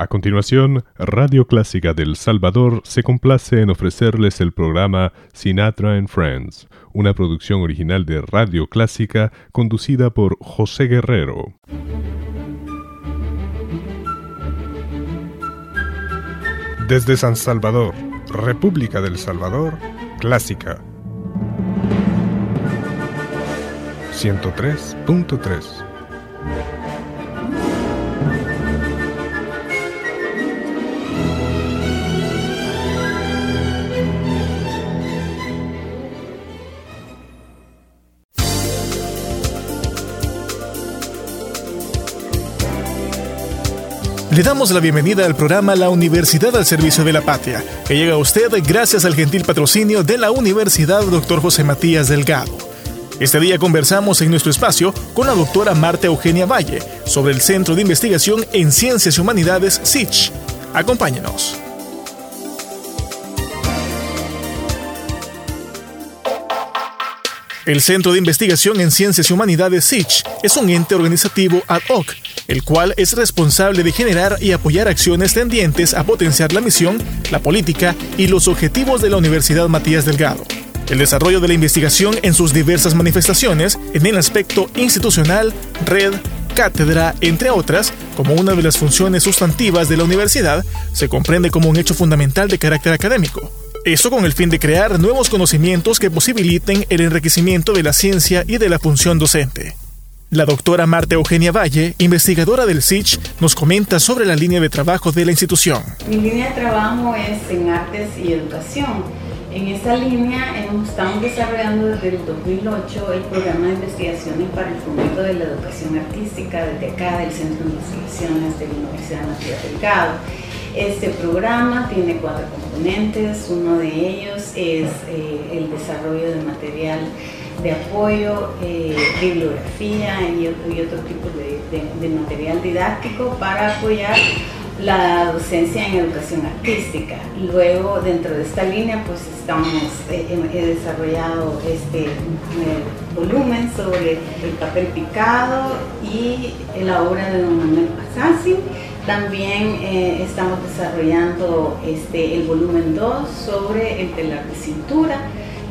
A continuación, Radio Clásica del Salvador se complace en ofrecerles el programa Sinatra and Friends, una producción original de Radio Clásica conducida por José Guerrero. Desde San Salvador, República del Salvador, Clásica 103.3 Le damos la bienvenida al programa La Universidad al Servicio de la Patria, que llega a usted gracias al gentil patrocinio de la Universidad Dr. José Matías Delgado. Este día conversamos en nuestro espacio con la doctora Marta Eugenia Valle sobre el Centro de Investigación en Ciencias y Humanidades SICH. Acompáñenos. El Centro de Investigación en Ciencias y Humanidades SICH es un ente organizativo ad hoc el cual es responsable de generar y apoyar acciones tendientes a potenciar la misión, la política y los objetivos de la Universidad Matías Delgado. El desarrollo de la investigación en sus diversas manifestaciones, en el aspecto institucional, red, cátedra, entre otras, como una de las funciones sustantivas de la universidad, se comprende como un hecho fundamental de carácter académico. Esto con el fin de crear nuevos conocimientos que posibiliten el enriquecimiento de la ciencia y de la función docente. La doctora Marta Eugenia Valle, investigadora del SICH, nos comenta sobre la línea de trabajo de la institución. Mi línea de trabajo es en artes y educación. En esta línea estamos desarrollando desde el 2008 el programa de investigaciones para el fomento de la educación artística desde acá del Centro de Investigaciones de la Universidad Matías Delgado. Este programa tiene cuatro componentes, uno de ellos es eh, el desarrollo de material de apoyo, eh, bibliografía y, otro tipo de, material didáctico para apoyar la docencia en educación artística. Luego, dentro de esta línea, pues estamos, eh, he desarrollado este eh, volumen sobre el papel picado y la obra de don Manuel Pasassi. También estamos desarrollando este, el volumen 2 sobre el telar de cintura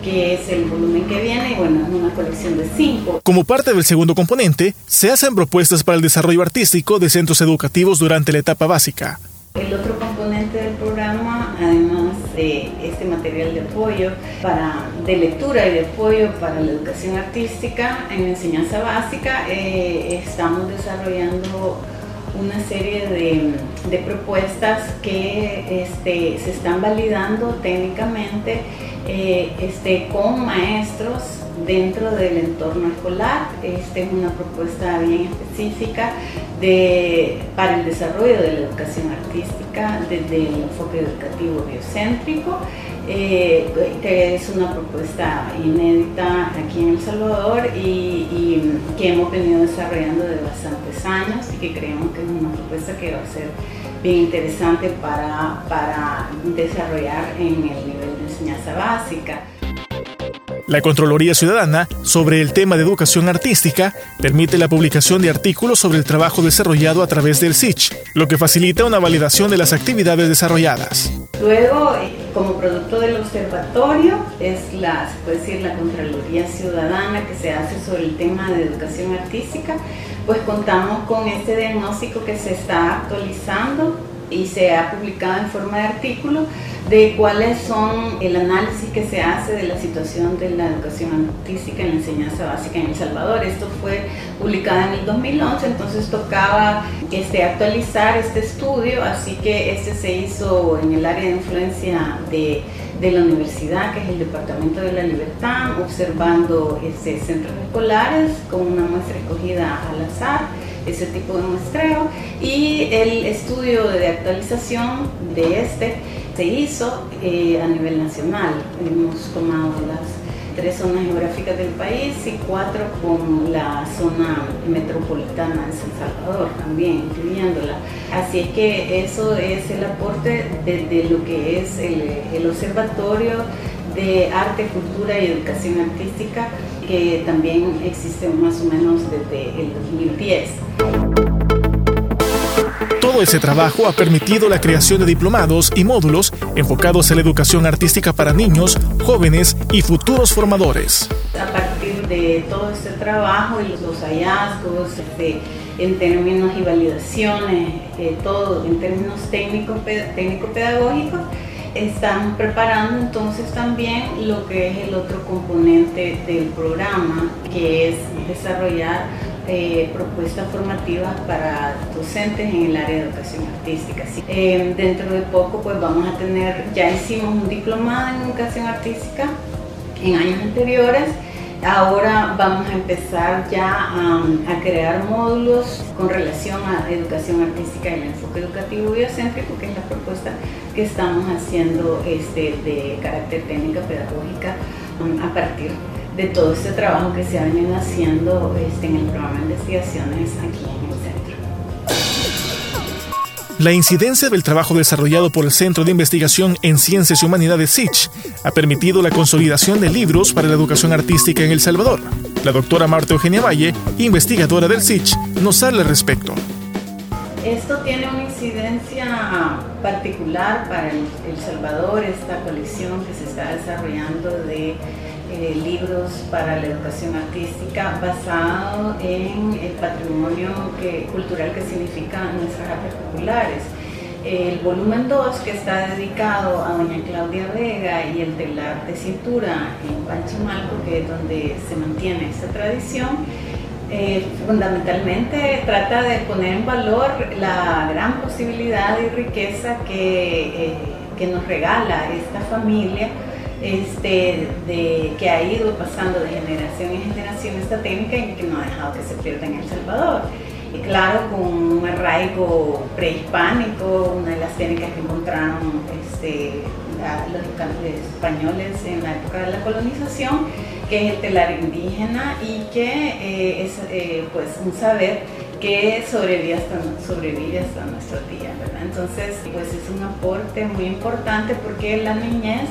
que es el volumen que viene, bueno, es una colección de cinco. Como parte del segundo componente, se hacen propuestas para el desarrollo artístico de centros educativos durante la etapa básica. El otro componente del programa, además de este material de apoyo para, de lectura y de apoyo para la educación artística en enseñanza básica, eh, estamos desarrollando una serie de, de propuestas que este, se están validando técnicamente eh, este, con maestros dentro del entorno escolar. Esta es una propuesta bien específica de, para el desarrollo de la educación artística desde el enfoque educativo biocéntrico, eh, que es una propuesta inédita aquí en El Salvador y, que hemos venido desarrollando de bastantes años y que creemos que es una propuesta que va a ser bien interesante para, para desarrollar en el nivel enseñanza básica. La Contraloría Ciudadana, sobre el tema de educación artística, permite la publicación de artículos sobre el trabajo desarrollado a través del SICH, lo que facilita una validación de las actividades desarrolladas. Luego, como producto del observatorio, es la, se puede decir, la Contraloría Ciudadana que se hace sobre el tema de educación artística, pues contamos con este diagnóstico que se está actualizando y se ha publicado en forma de artículo de cuáles son el análisis que se hace de la situación de la educación artística en la enseñanza básica en El Salvador. Esto fue publicado en el 2011, entonces tocaba este, actualizar este estudio, así que este se hizo en el área de influencia de, de la universidad, que es el Departamento de la Libertad, observando este, centros escolares con una muestra escogida al azar ese tipo de muestreo y el estudio de actualización de este se hizo eh, a nivel nacional. Hemos tomado las tres zonas geográficas del país y cuatro con la zona metropolitana de San Salvador también, incluyéndola. Así es que eso es el aporte de, lo que es el, el Observatorio de Arte, Cultura y Educación Artística que también existe más o menos desde el 2010. Todo ese trabajo ha permitido la creación de diplomados y módulos enfocados en la educación artística para niños, jóvenes y futuros formadores. A partir de todo este trabajo y los hallazgos este, en términos y validaciones, eh, todo en términos técnico-pedagógicos, estamos preparando entonces también lo que es el otro componente del programa, que es desarrollar eh, propuestas formativas para docentes en el área de educación artística. Eh, dentro de poco pues vamos a tener, ya hicimos un diplomado en educación artística en años anteriores, ahora vamos a empezar ya a crear módulos con relación a educación artística y el enfoque educativo biocéntrico, que es la propuesta que estamos haciendo este, de carácter técnica pedagógica um, a partir de todo este trabajo que se ha venido haciendo este, en el programa de investigaciones aquí en el centro. La incidencia del trabajo desarrollado por el Centro de Investigación en Ciencias y Humanidades SICH ha permitido la consolidación de libros para la educación artística en El Salvador. La doctora Marta Eugenia Valle, investigadora del SICH, nos habla al respecto. Esto tiene una incidencia particular para El, Salvador, esta colección que se está desarrollando de eh, libros para la educación artística basado en el patrimonio cultural que significa nuestras artes populares. El volumen 2, que está dedicado a doña Claudia Vega y el telar de cintura en Panchimalco, que es donde se mantiene esta tradición, eh, fundamentalmente trata de poner en valor la gran posibilidad y riqueza que, eh, que nos regala esta familia este, de, que ha ido pasando de generación en generación esta técnica y que no ha dejado que se pierda en El Salvador. Y claro, con un arraigo prehispánico, una de las técnicas que encontraron este, los españoles en la época de la colonización, que es el telar indígena y que eh, es eh, pues un saber que sobrevive hasta, sobrevive hasta nuestros días, ¿verdad? Entonces, pues es un aporte muy importante porque la niñez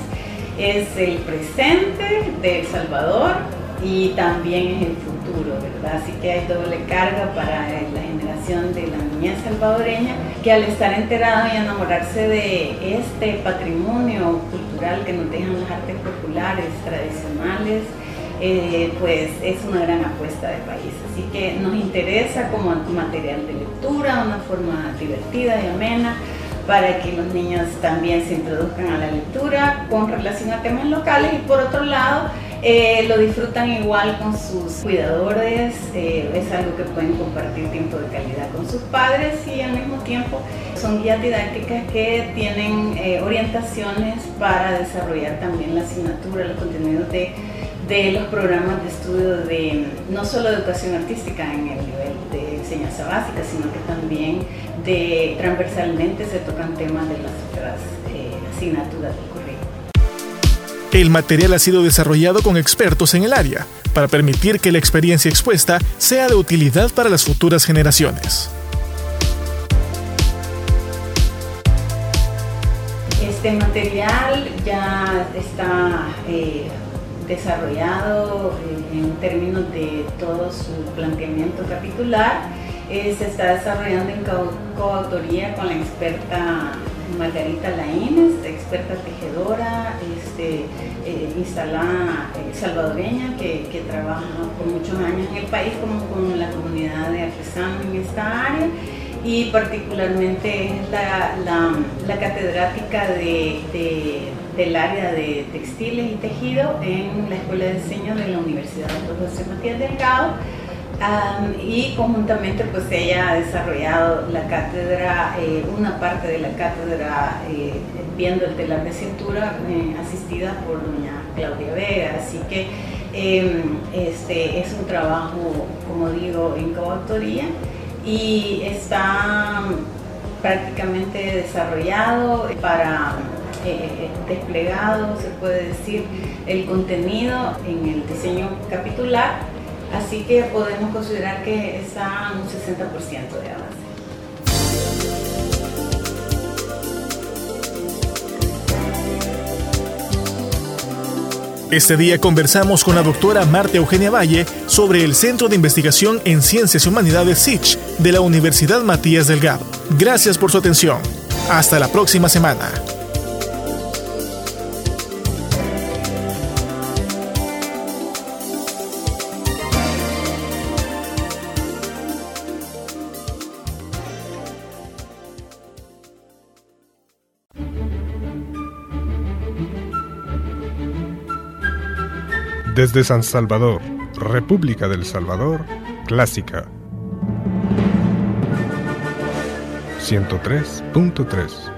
es el presente de El Salvador y también es el futuro, ¿verdad? Así que hay doble carga para la generación de la niñez salvadoreña que al estar enterado y enamorarse de este patrimonio cultural que nos dejan las artes populares tradicionales, eh, pues es una gran apuesta de país. Así que nos interesa como material de lectura, una forma divertida y amena para que los niños también se introduzcan a la lectura con relación a temas locales y por otro lado eh, lo disfrutan igual con sus cuidadores, eh, es algo que pueden compartir tiempo de calidad con sus padres y al mismo tiempo son guías didácticas que tienen orientaciones para desarrollar también la asignatura, los contenidos de, de los programas de estudio de no solo educación artística en el nivel de enseñanza básica, sino que también de transversalmente se tocan temas de las otras eh, asignaturas del currículo. El material ha sido desarrollado con expertos en el área para permitir que la experiencia expuesta sea de utilidad para las futuras generaciones. Este material ya está eh, desarrollado en términos de todo su planteamiento capitular eh, se está desarrollando en coautoría con la experta Margarita Laínez, experta tejedora, este, eh, instalada eh, salvadoreña, que, trabaja por muchos años en el país como con la comunidad de artesanos en esta área y particularmente es la, catedrática del área de textiles y tejido en la Escuela de Diseño de la Universidad de José Matías Delgado. Y conjuntamente pues ella ha desarrollado la cátedra, eh, una parte de la cátedra eh, viendo el telar de cintura eh, asistida por doña Claudia Vega, así que em, este es un trabajo, como digo, en coautoría y está prácticamente desarrollado para desplegado, se puede decir, el contenido en el diseño capitular Así que podemos considerar que está un 60% de avance. Este día conversamos con la doctora Marta Eugenia Valle sobre el Centro de Investigación en Ciencias y Humanidades SICH de la Universidad Matías Delgado Gracias por su atención. Hasta la próxima semana. Desde San Salvador, República del Salvador, Clásica. 103.3